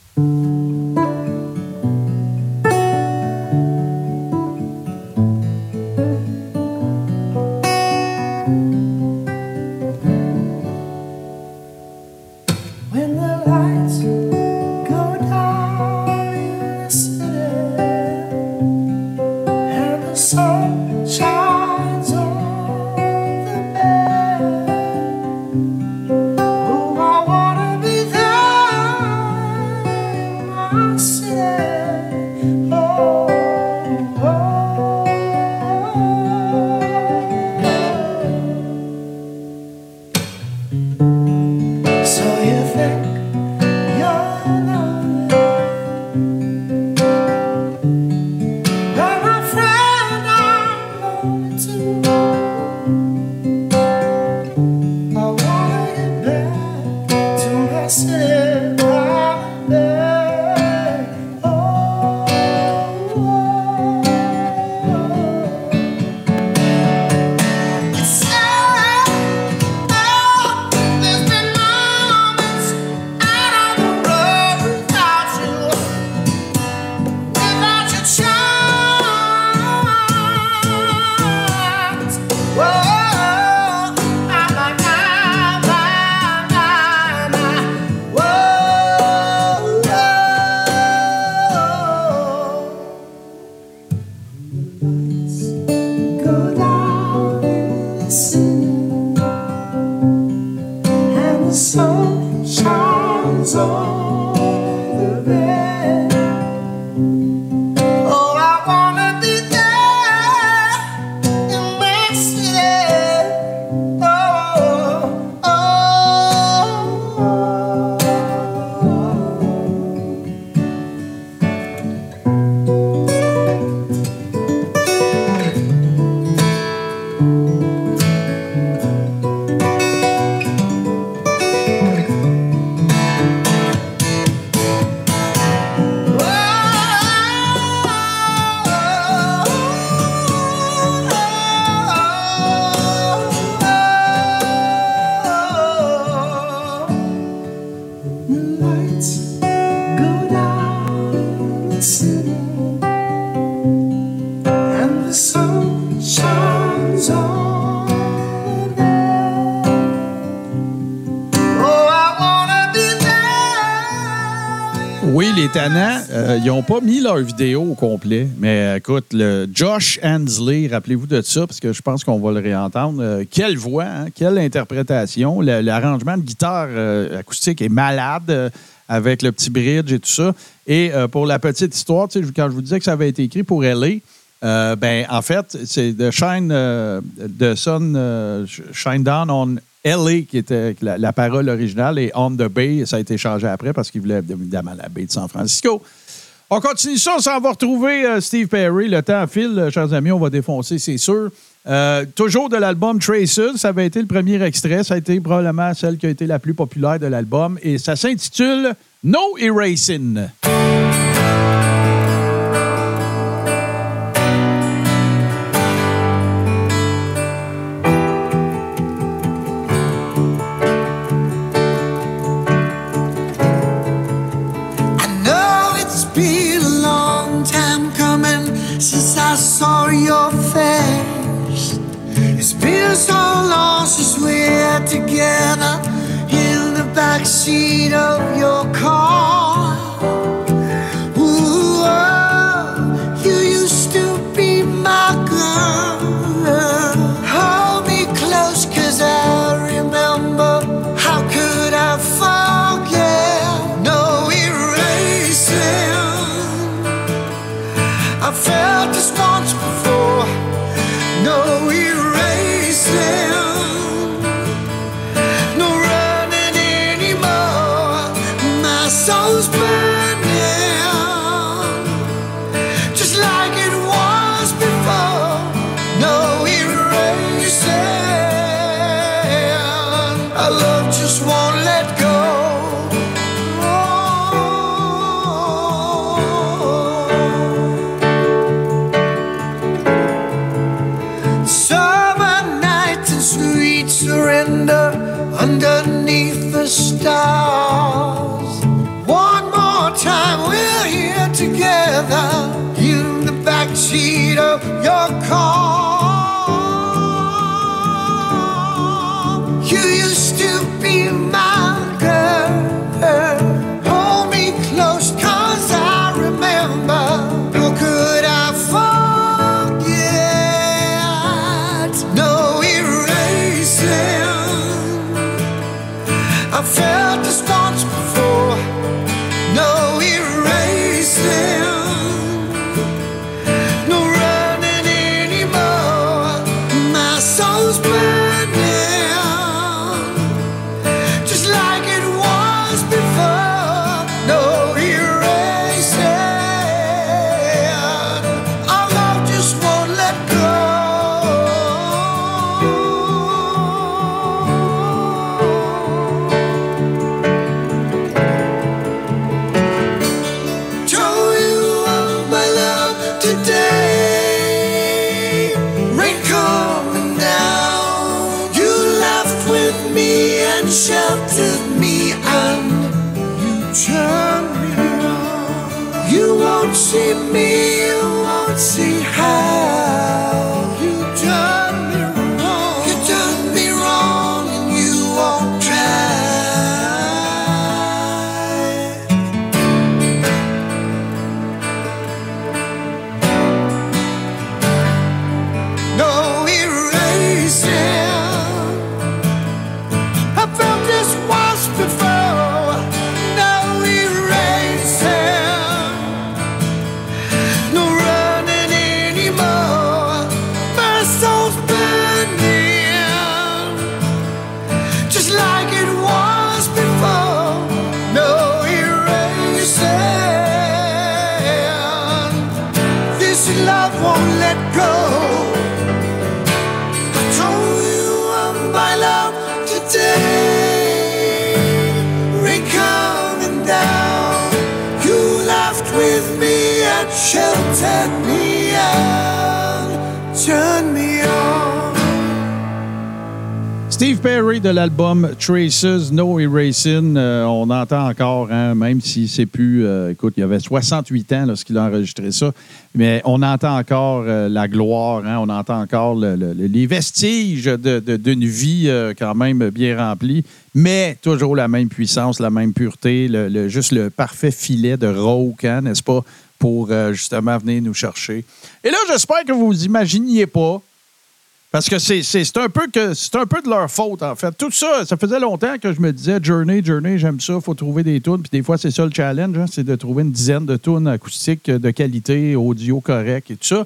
Leur vidéo au complet. Mais euh, écoute, le Josh Hensley, rappelez-vous de ça, parce que je pense qu'on va le réentendre. Euh, quelle voix, hein, quelle interprétation. L'arrangement de guitare euh, acoustique est malade avec le petit bridge et tout ça. Et pour la petite histoire, quand je vous disais que ça avait été écrit pour LA, euh, ben, en fait, c'est The Shine, euh, the Shine Down on LA qui était la parole originale et On the Bay, ça a été changé après parce qu'il voulait évidemment la baie de San Francisco. On continue ça, on s'en va retrouver euh, Steve Perry. Le temps file, euh, chers amis, on va défoncer, c'est sûr. Euh, toujours de l'album Traces, ça avait été le premier extrait, ça a été probablement celle qui a été la plus populaire de l'album et ça s'intitule No Erasing. Together in the backseat of your car. And sheltered Perry de l'album Traces, No Erasing. Euh, on entend encore, hein, même si c'est plus. euh, écoute, il y avait 68 ans lorsqu'il a enregistré ça, mais on entend encore euh, la gloire, hein, on entend encore le- le- le- les vestiges d'une vie quand même bien remplie, mais toujours la même puissance, la même pureté, le, juste le parfait filet de rock, hein, n'est-ce pas, pour justement venir nous chercher. Et là, j'espère que vous vous imaginiez pas parce que c'est un, peu un peu de leur faute, en fait. Tout ça, ça faisait longtemps que je me disais Journey, Journey, j'aime ça, faut trouver des tunes. Puis des fois, c'est ça le challenge, hein, c'est de trouver une dizaine de tunes acoustiques de qualité, audio correct et tout ça.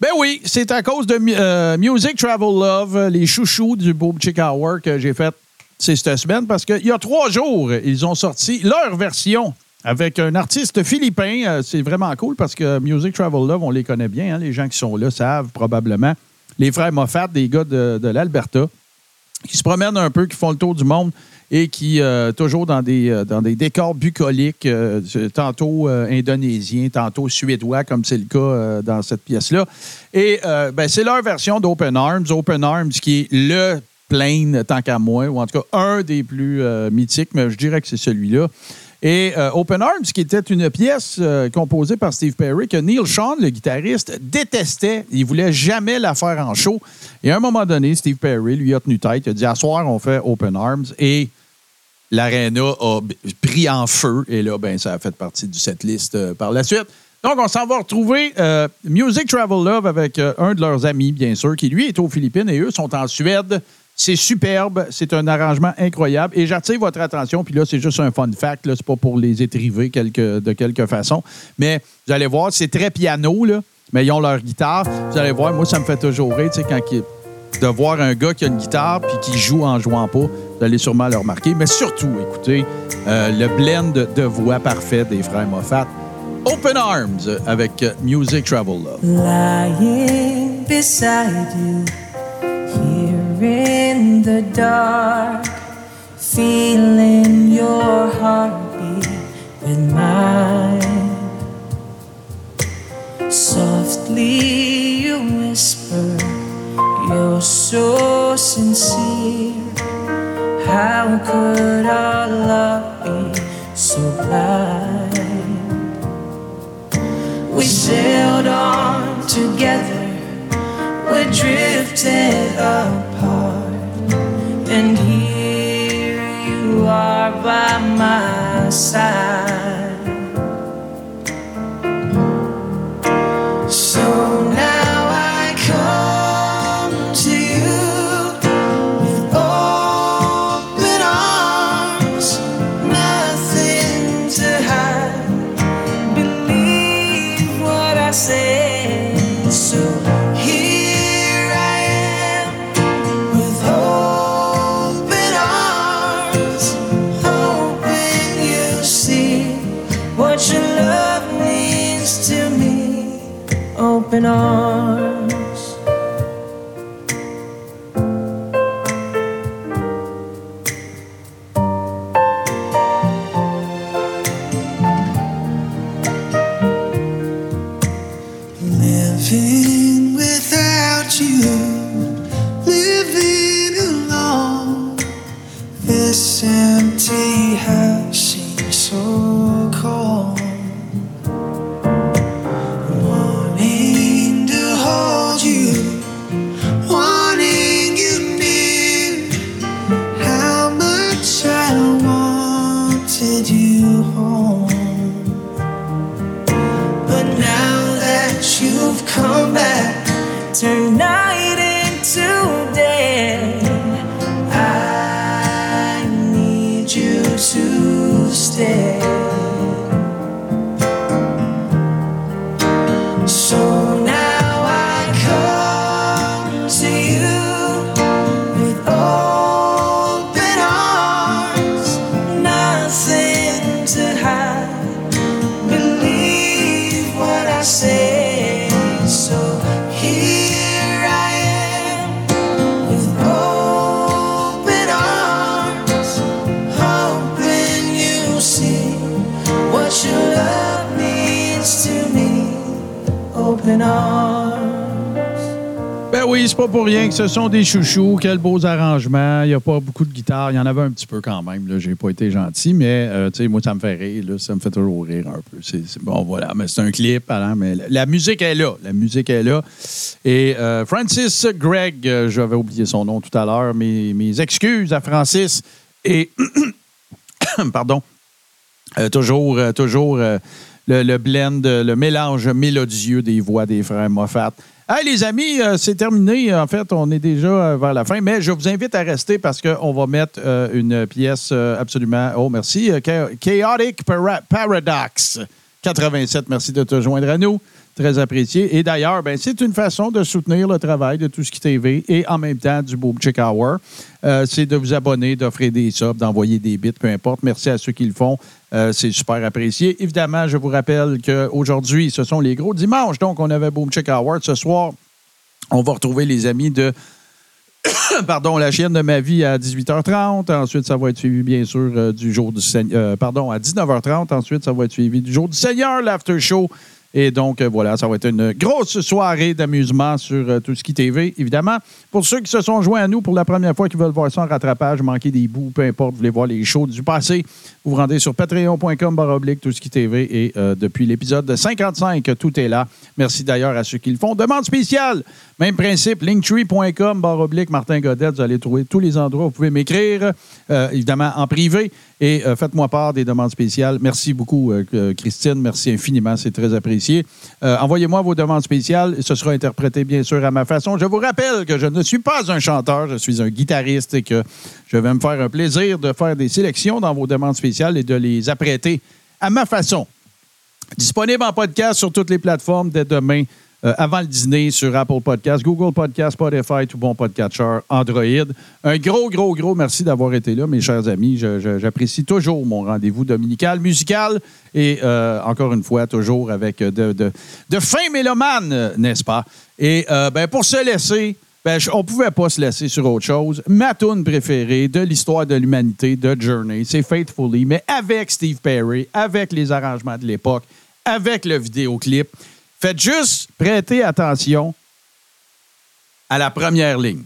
Ben oui, c'est à cause de euh, Music Travel Love, les chouchous du Boom Chick Hour que j'ai fait cette semaine parce qu'il y a trois jours, ils ont sorti leur version avec un artiste philippin. Euh, c'est vraiment cool parce que Music Travel Love, on les connaît bien. hein. Les gens qui sont là savent probablement. Les frères Moffat, des gars de, de l'Alberta, qui se promènent un peu, qui font le tour du monde et qui, euh, toujours dans des, euh, dans des décors bucoliques, euh, tantôt indonésiens, tantôt suédois, comme c'est le cas dans cette pièce-là. Et ben, c'est leur version d'Open Arms. Open Arms, qui est le plane, tant qu'à moi, ou en tout cas un des plus mythiques, mais je dirais que c'est celui-là. Et euh, Open Arms, qui était une pièce euh, composée par Steve Perry, que Neil Sean, le guitariste, détestait. Il voulait jamais la faire en show. Et à un moment donné, Steve Perry lui a tenu tête. Il a dit À soir, on fait Open Arms. Et l'aréna a pris en feu. Et là, ben, ça a fait partie du setlist euh, par la suite. Donc, on s'en va retrouver euh, Music Travel Love avec un de leurs amis, bien sûr, qui lui est aux Philippines et eux sont en Suède. C'est superbe, c'est un arrangement incroyable. Et j'attire votre attention, puis là, c'est juste un fun fact, là, c'est pas pour les étriver de quelque façon. Mais vous allez voir, c'est très piano, là, mais ils ont leur guitare. Vous allez voir, moi, ça me fait toujours rire, tu sais, quand il- de voir un gars qui a une guitare puis qui joue en jouant pas. Vous allez sûrement le remarquer. Mais surtout, écoutez, euh, le blend de voix parfait des frères Moffat. Open Arms avec Music Travel Love. lying beside you here in the dark, feeling your heartbeat with mine. Softly you whisper, You're so sincere. How could our love be so blind? We sailed on together, we drifted apart, and here you are by my side. What your love means to me. Open arms. Pas pour rien que ce sont des chouchous. Quels beaux arrangements. Il n'y a pas beaucoup de guitare. Il y en avait un petit peu quand même. J'ai pas été gentil, mais euh, moi, ça me fait rire. Ça me fait toujours rire un peu. Bon, voilà. Mais c'est un clip. la, musique est là. La musique est là. Et euh, Francis Gregg, euh, j'avais oublié son nom tout à l'heure. Mes, excuses à Francis. Et, pardon, toujours, toujours le, le blend, le mélange mélodieux des voix des frères Moffat. Hey, les amis, euh, c'est terminé. En fait, on est déjà euh, vers la fin, mais je vous invite à rester parce qu'on va mettre euh, une pièce absolument. Oh, merci. Cha- Chaotic Para- Paradox 87. Merci de te joindre à nous. Très apprécié. Et d'ailleurs, ben, c'est une façon de soutenir le travail de Tout ce qui TV et en même temps du Boom Chick Hour. Euh, c'est de vous abonner, d'offrir des subs, d'envoyer des bits, peu importe. Merci à ceux qui le font. Euh, c'est super apprécié. Évidemment, je vous rappelle qu'aujourd'hui, ce sont les gros dimanches. Donc, on avait Boom Chick Hour. Ce soir, on va retrouver les amis de pardon, la chienne de ma vie à 18h30. Ensuite, ça va être suivi, bien sûr, euh, du jour du Seigneur. pardon, à 19h30. Ensuite, ça va être suivi du jour du Seigneur, l'after show. Et donc, euh, voilà, ça va être une grosse soirée d'amusement sur euh, Tout TV, évidemment. Pour ceux qui se sont joints à nous pour la première fois, qui veulent voir ça en rattrapage, manquer des bouts, peu importe, vous voulez voir les shows du passé, vous vous rendez sur patreon.com baroblique qui TV. Et euh, depuis l'épisode de 55, tout est là. Merci d'ailleurs à ceux qui le font. Demande spéciale, même principe, linktree.com baroblique Martin Godet. Vous allez trouver tous les endroits où vous pouvez m'écrire, euh, évidemment en privé. Et euh, faites-moi part des demandes spéciales. Merci beaucoup, euh, Christine. Merci infiniment. C'est très apprécié. Envoyez-moi vos demandes spéciales. Ce sera interprété, bien sûr, à ma façon. Je vous rappelle que je ne suis pas un chanteur. Je suis un guitariste et que je vais me faire un plaisir de faire des sélections dans vos demandes spéciales et de les apprêter à ma façon. Disponible en podcast sur toutes les plateformes dès demain, euh, avant le dîner, sur Apple Podcast, Google Podcast, Spotify, tout bon podcatcher, Android. Un gros, gros, gros merci d'avoir été là, mes chers amis. J'apprécie toujours mon rendez-vous dominical, musical et euh, encore une fois, toujours avec de, de, de fin mélomane, euh, n'est-ce pas? Et euh, ben, pour se laisser, ben, on ne pouvait pas se laisser sur autre chose. Ma tune préférée de l'histoire de l'humanité, de Journey, c'est Faithfully, mais avec Steve Perry, avec les arrangements de l'époque, avec le vidéoclip. Faites juste prêter attention à la première ligne.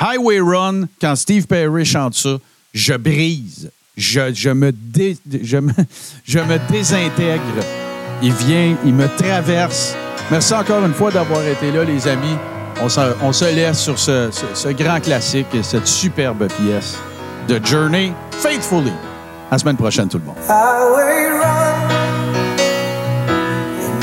Highway Run, quand Steve Perry chante ça, je brise. Je, je me, dé- je, me, je me désintègre. Il vient, il me traverse. Merci encore une fois d'avoir été là, les amis. On se, on se laisse sur ce, ce- grand classique et cette superbe pièce de Journey, Faithfully. À la semaine prochaine, tout le monde.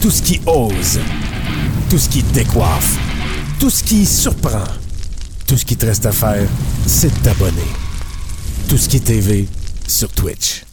tout ce qui ose, tout ce qui décoiffe, tout ce qui surprend. Tout ce qui te reste à faire, c'est de t'abonner. Tout ce qui TV sur Twitch.